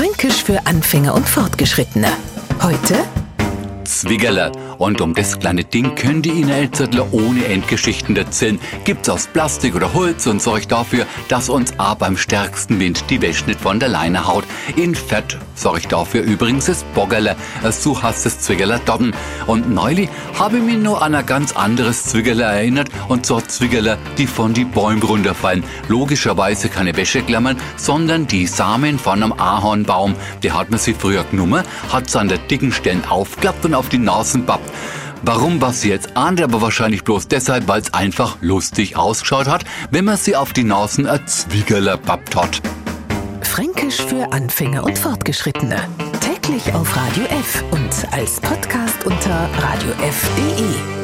Fränkisch für Anfänger und Fortgeschrittene. Heute Zwiggerler. Und um das kleine Ding ihr Ihnen Elzertler ohne Endgeschichten erzählen. Gibt's aus Plastik oder Holz und sorgt dafür, dass uns A beim stärksten Wind die Wäsche nicht von der Leine haut. In Fett sorgt dafür übrigens das Boggerler, so heißt das Zwiggerler Doggen. Und neulich habe ich mich nur an ein ganz anderes Zwiggerler erinnert und zwar Zwiggerler, die von die Bäume runterfallen. Logischerweise keine Wäscheklammern, sondern die Samen von einem Ahornbaum. Der hat man sie früher genommen, hat sie an der dicken Stellen aufklappt und auf die Nasen pappt. Warum was sie jetzt ahnt, aber wahrscheinlich bloß deshalb, weil es einfach lustig ausgeschaut hat, wenn man sie auf die Nasen als Zwiegerler pappt hat. Fränkisch für Anfänger und Fortgeschrittene. Täglich auf Radio F und als Podcast unter radiof.de.